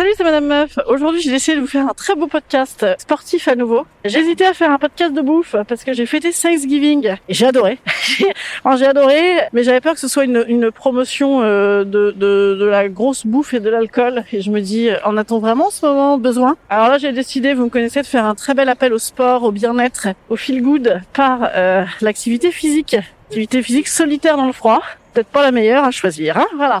Salut, c'est Madame Meuf. Aujourd'hui, j'ai décidé de vous faire un très beau podcast sportif à nouveau. J'hésitais à faire un podcast de bouffe parce que j'ai fêté Thanksgiving et j'ai adoré. J'ai adoré, mais j'avais peur que ce soit une, une promotion euh, de, de, de la grosse bouffe et de l'alcool. Et je me dis, en a-t-on vraiment en ce moment besoin Alors là, j'ai décidé, vous me connaissez, de faire un très bel appel au sport, au bien-être, au feel good par euh, l'activité physique. Activité physique solitaire dans le froid. Peut-être pas la meilleure à choisir, hein Voilà.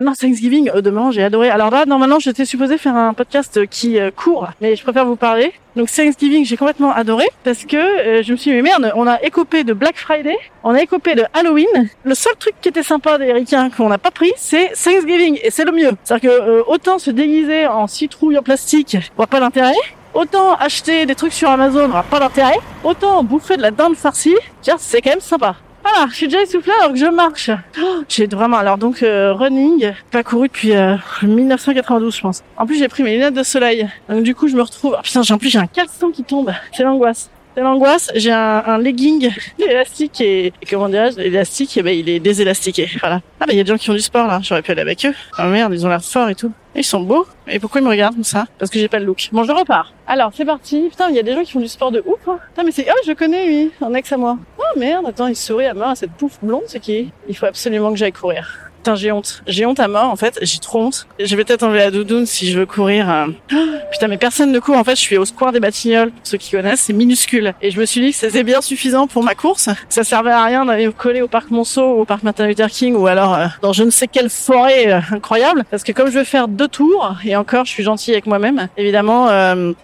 Non, Thanksgiving, euh, demain, j'ai adoré. Alors là, normalement, j'étais supposée faire un podcast qui euh, court, mais je préfère vous parler. Donc Thanksgiving, j'ai complètement adoré parce que euh, je me suis dit, mais merde, on a écopé de Black Friday, on a écopé de Halloween. Le seul truc qui était sympa des ricains qu'on n'a pas pris, c'est Thanksgiving, et c'est le mieux. C'est-à-dire que euh, autant se déguiser en citrouille en plastique, on voit pas l'intérêt. Autant acheter des trucs sur Amazon, on n'a pas d'intérêt. Autant bouffer de la dinde farcie, tiens, c'est quand même sympa. Voilà, je suis déjà essoufflée alors que je marche. Oh, j'ai vraiment alors donc euh, running, pas couru depuis euh, 1992 je pense. En plus j'ai pris mes lunettes de soleil. Donc du coup je me retrouve. Oh, putain, j'ai en plus j'ai un caleçon qui tombe. C'est l'angoisse. C'est l'angoisse. J'ai un, un legging élastique et, et comment dirais-je L'élastique, eh ben, il est désélastiqué. Voilà. Ah bah il y a des gens qui ont du sport là. J'aurais pu aller avec eux. Oh merde, ils ont l'air forts et tout. Ils sont beaux. Et pourquoi ils me regardent comme ça? Parce que j'ai pas le look. Bon, je repars. Alors, c'est parti. Putain, il y a des gens qui font du sport de ouf. Hein. Putain, mais c'est... Oh, je connais, lui. Un ex à moi. Oh, merde. Attends, il sourit à à cette pouffe blonde. C'est qui? Il faut absolument que j'aille courir. Putain, j'ai honte. J'ai honte à mort, en fait. J'ai trop honte. Je vais peut-être enlever la doudoune si je veux courir. euh. Putain, mais personne ne court. En fait, je suis au square des Batignolles. Pour ceux qui connaissent, c'est minuscule. Et je me suis dit que c'était bien suffisant pour ma course. Ça servait à rien d'aller coller au parc Monceau ou au parc Martin Luther King ou alors euh, dans je ne sais quelle forêt euh, incroyable. Parce que comme je veux faire deux tours, et encore, je suis gentille avec moi-même, évidemment,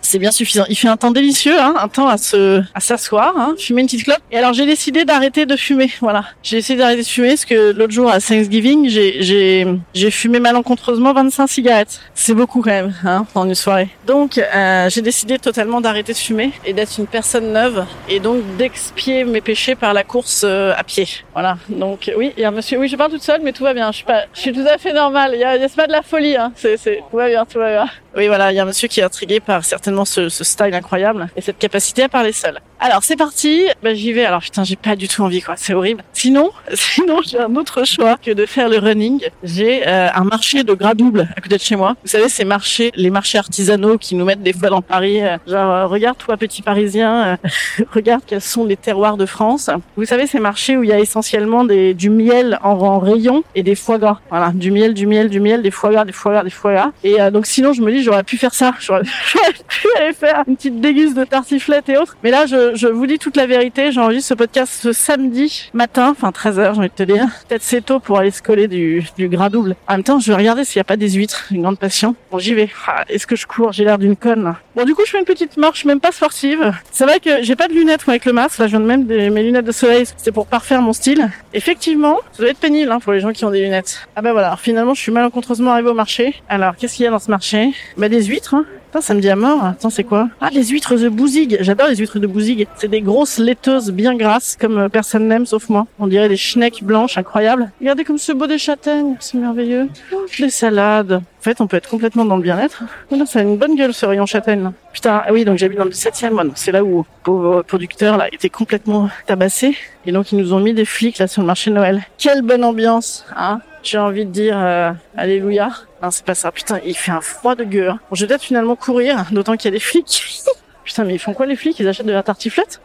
c'est bien suffisant. Il fait un temps délicieux, hein, un temps à se, à s'asseoir, hein, fumer une petite clope. Et alors, j'ai décidé d'arrêter de fumer. Voilà. J'ai décidé d'arrêter de fumer parce que l'autre jour à Thanksgiving, j'ai, fumé malencontreusement 25 cigarettes. C'est beaucoup quand même, hein, une soirée. Donc, euh, j'ai décidé totalement d'arrêter de fumer et d'être une personne neuve et donc d'expier mes péchés par la course euh, à pied. Voilà. Donc, oui, il y a un monsieur, oui, je parle toute seule, mais tout va bien. Je suis pas, je suis tout à fait normale. Il y a, y a- pas de la folie, hein. C'est, tout va bien, tout va bien. Oui, voilà, il y a un monsieur qui est intrigué par certainement ce, style incroyable et cette capacité à parler seul. Alors, c'est parti. Ben, j'y vais. Alors, putain, j'ai pas du tout envie, quoi. C'est horrible. Sinon, sinon, j'ai un autre choix que de faire le running. J'ai euh, un marché de gras double à côté de chez moi. Vous savez, ces marchés, les marchés artisanaux qui nous mettent des fois dans Paris. euh, genre, euh, regarde, toi, petit Parisien, euh, regarde quels sont les terroirs de France. Vous savez, ces marchés où il y a essentiellement des, du miel en, rayon et des foie gras. Voilà, du miel, du miel, du miel, des foie gras, des foie gras, des foie gras. Et donc, sinon, je me dis, j'aurais pu faire ça. J'aurais pu aller faire une petite déguste de tartiflette et autres. Mais là, je, je vous dis toute la vérité. J'enregistre ce podcast ce samedi matin, enfin 13h, j'ai envie de te dire. Peut-être c'est tôt pour aller se coller du, du gras double. En même temps, je vais regarder s'il n'y a pas des huîtres. Une grande passion. Bon, j'y vais. Ah, Est-ce que je cours? J'ai l'air d'une conne. Bon, du coup, je fais une petite marche, même pas sportive. C'est vrai que j'ai pas de lunettes moi, avec le masque. Là, je viens de même des, mes lunettes de soleil. C'est pour parfaire mon style. Effectivement, ça doit être pénible hein, pour les gens qui ont des lunettes. Ah bah voilà. Alors, finalement, je suis malencontreusement arrivée au marché. Alors, qu'est-ce qu'il y a dans ce marché? Bah des huîtres. Hein. Putain, ça me dit à mort. Attends, c'est quoi? Ah, les huîtres de Bouzig. J'adore les huîtres de Bouzig. C'est des grosses laiteuses bien grasses, comme euh, personne n'aime sauf moi. On dirait des schnecks blanches, incroyables. Regardez comme ce beau des châtaignes, c'est merveilleux. Oh, des salades. En fait, on peut être complètement dans le bien-être. Oh non, ça a une bonne gueule ce rayon châtaigne. Là. Putain, ah oui, donc j'habite dans le 17e, moi. donc C'est là où le pauvre producteur là était complètement tabassé. Et donc ils nous ont mis des flics là sur le marché de Noël. Quelle bonne ambiance, hein J'ai envie de dire euh, alléluia. Non, c'est pas ça. Putain, il fait un froid de gueule. Bon, je vais peut-être finalement courir, d'autant qu'il y a des flics. Putain, mais ils font quoi les flics? Ils achètent de la tartiflette?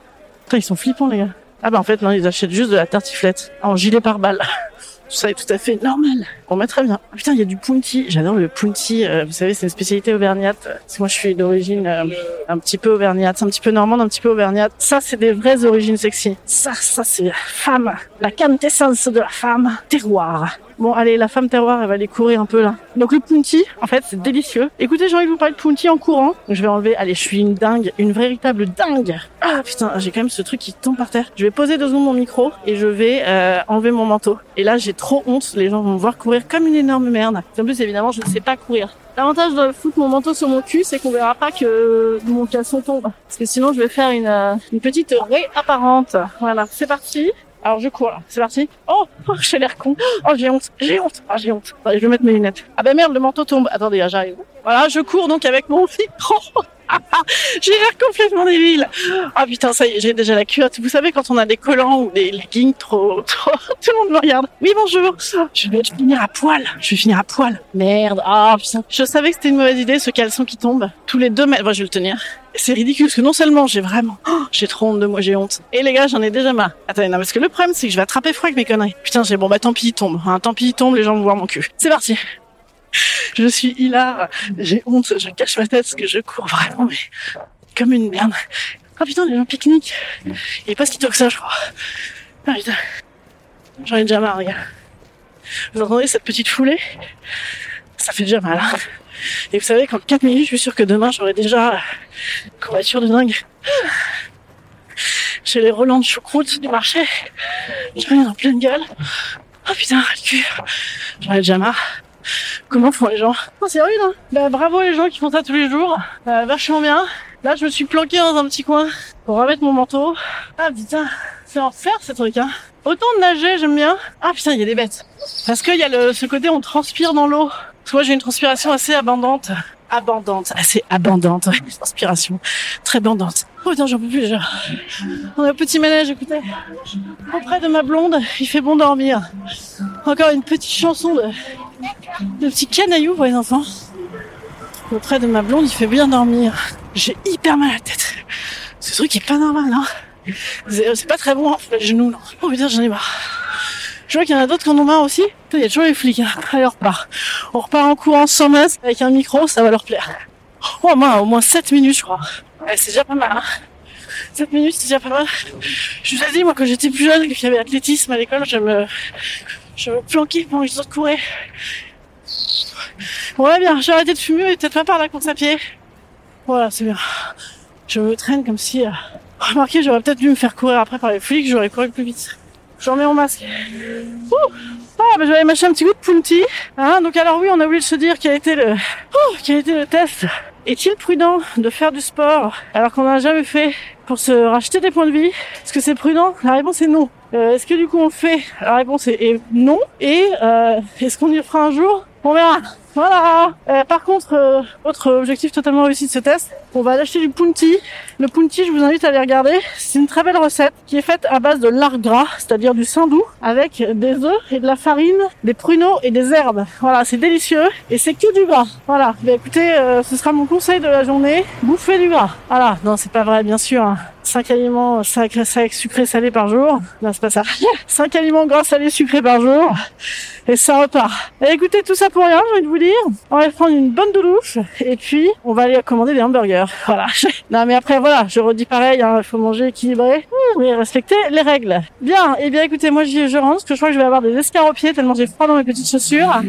Putain, ils sont flippants les gars. Ah bah en fait non, ils achètent juste de la tartiflette en gilet pare-balles. Tout ça est tout à fait normal. Bon bah très bien. Ah, putain, il y a du punti. J'adore le punti. Euh, vous savez, c'est une spécialité auvergnate. Parce que moi, je suis d'origine euh, un petit peu auvergnate, un petit peu normande, un petit peu auvergnate. Ça, c'est des vraies origines sexy. Ça, ça, c'est femme. La quintessence de la femme. Terroir. Bon, allez, la femme terroir, elle va aller courir un peu là. Donc le punti, en fait, c'est délicieux. Écoutez, j'ai envie de vous parler de punti en courant. Donc, je vais enlever, allez, je suis une dingue, une véritable dingue. Ah putain, j'ai quand même ce truc qui tombe par terre. Je vais poser deux secondes mon micro et je vais euh, enlever mon manteau. Et là, j'ai trop honte. Les gens vont me voir courir comme une énorme merde. En plus, évidemment, je ne sais pas courir. L'avantage de foutre mon manteau sur mon cul, c'est qu'on verra pas que mon caleçon tombe. Parce que sinon, je vais faire une, euh, une petite réapparente. Voilà, c'est parti. Alors je cours là, c'est parti. Oh, oh j'ai l'air con. Oh j'ai honte, j'ai honte, ah j'ai honte. Attendez, je vais mettre mes lunettes. Ah ben merde, le manteau tombe. Attendez, j'arrive. Voilà, je cours donc avec mon micro. j'ai l'air complètement débile. Ah putain, ça y est, j'ai déjà la culotte. Vous savez quand on a des collants ou des leggings trop, trop, tout le monde me regarde. Oui bonjour. Je vais finir à poil. Je vais finir à poil. Merde. Ah putain. Je savais que c'était une mauvaise idée ce caleçon qui tombe tous les deux mètres. Je vais le tenir. C'est ridicule parce que non seulement j'ai vraiment, oh, j'ai trop honte de moi, j'ai honte. Et les gars, j'en ai déjà marre. Attendez, non, parce que le problème c'est que je vais attraper froid avec mes conneries. Putain, j'ai bon bah tant pis, il tombe. Hein, tant pis, il tombe, les gens vont voir mon cul. C'est parti. Je suis hilar, j'ai honte, je cache ma tête parce que je cours vraiment, mais comme une merde. Oh putain, les gens pique-niquent. Il est pas si tôt que ça, je crois. Ah putain. J'en ai déjà marre, les gars. Vous entendez cette petite foulée? Ça fait déjà mal. Hein et vous savez qu'en 4 minutes, je suis sûr que demain, j'aurai déjà une courbature de dingue. J'ai les relents de choucroute du marché. Je rien en pleine gueule. Oh putain, le cul. J'en ai déjà marre. Comment font les gens? Oh, C'est rude, hein bah, Bravo les gens qui font ça tous les jours. Euh, vachement bien. Là, je me suis planqué dans un petit coin pour remettre mon manteau. Ah putain, c'est enfer ce truc, hein. Autant de nager, j'aime bien. Ah putain, il y a des bêtes. Parce qu'il y a le, ce côté, on transpire dans l'eau. Parce que moi, j'ai une transpiration assez abondante. Abondante, assez abondante, ouais, transpiration très abondante. Oh putain, j'en peux plus déjà. On a un petit manège, écoutez. Auprès de ma blonde, il fait bon dormir. Encore une petite chanson de, de petits canailloux pour les enfants. Auprès de ma blonde, il fait bien dormir. J'ai hyper mal à la tête. Ce truc est pas normal, hein. C'est pas très bon hein, pour les genoux, non. Oh putain, j'en ai marre. Je vois qu'il y en a d'autres qui en ont marre aussi. Il y a toujours les flics. Hein. Allez, on repart. On repart en courant sans masque avec un micro, ça va leur plaire. Oh, moi, au moins 7 minutes, je crois. Ouais, c'est déjà pas mal. Hein. 7 minutes, c'est déjà pas mal. Je vous ai dit, moi, quand j'étais plus jeune, qu'il y avait athlétisme à l'école, je me, je me planquais pendant que les autres couraient. Voilà, bien, j'ai arrêté de fumer peut-être pas par la course à pied. Voilà, c'est bien. Je me traîne comme si... Euh... Remarquez, j'aurais peut-être dû me faire courir après par les flics, j'aurais couru plus vite. Je remets mon masque. Ah, bah, je vais aller mâcher un petit goût de punti. Hein, donc alors oui, on a oublié de se dire quel été le, oh, quel été le test. Est-il prudent de faire du sport alors qu'on n'en a jamais fait pour se racheter des points de vie? Est-ce que c'est prudent? La réponse est non. Euh, est-ce que du coup on le fait? La réponse est non. Et euh, est-ce qu'on y fera un jour? On verra. Voilà. Euh, par contre, euh, autre objectif totalement réussi de ce test, on va acheter du punti. Le punti, je vous invite à aller regarder. C'est une très belle recette qui est faite à base de lard gras, c'est-à-dire du saindoux, avec des œufs et de la farine, des pruneaux et des herbes. Voilà, c'est délicieux et c'est que du gras. Voilà. Mais écoutez, euh, ce sera mon conseil de la journée. Bouffez du gras. Voilà. Non, c'est pas vrai, bien sûr. Hein. 5 aliments sacrés, sucrés, salés par jour. Non, c'est pas ça. 5 aliments gras, salés, sucrés par jour. Et ça repart. Et écoutez, tout ça pour rien, j'ai envie de vous On va prendre une bonne doulouche. Et puis, on va aller commander des hamburgers. Voilà. Non, mais après, voilà. Je redis pareil, hein, il faut manger équilibré. Mais respecter les règles. Bien. Et eh bien, écoutez, moi, je rentre parce que je crois que je vais avoir des escaropiers tellement j'ai froid dans mes petites chaussures.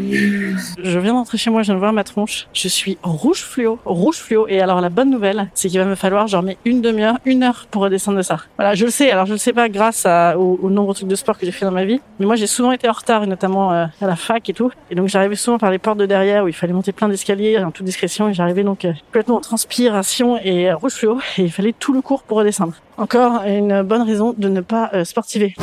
Je viens d'entrer chez moi, je viens de voir ma tronche. Je suis rouge fluo. Rouge fluo. Et alors, la bonne nouvelle, c'est qu'il va me falloir, genre, mais une demi-heure, une heure pour redescendre de ça. Voilà, je le sais. Alors je le sais pas grâce à, au, au, nombre de trucs de sport que j'ai fait dans ma vie, mais moi j'ai souvent été en retard, notamment euh, à la fac et tout. Et donc j'arrivais souvent par les portes de derrière où il fallait monter plein d'escaliers en toute discrétion et j'arrivais donc euh, complètement en transpiration et euh, rouge fluo et il fallait tout le cours pour redescendre. Encore une bonne raison de ne pas euh, sportiver.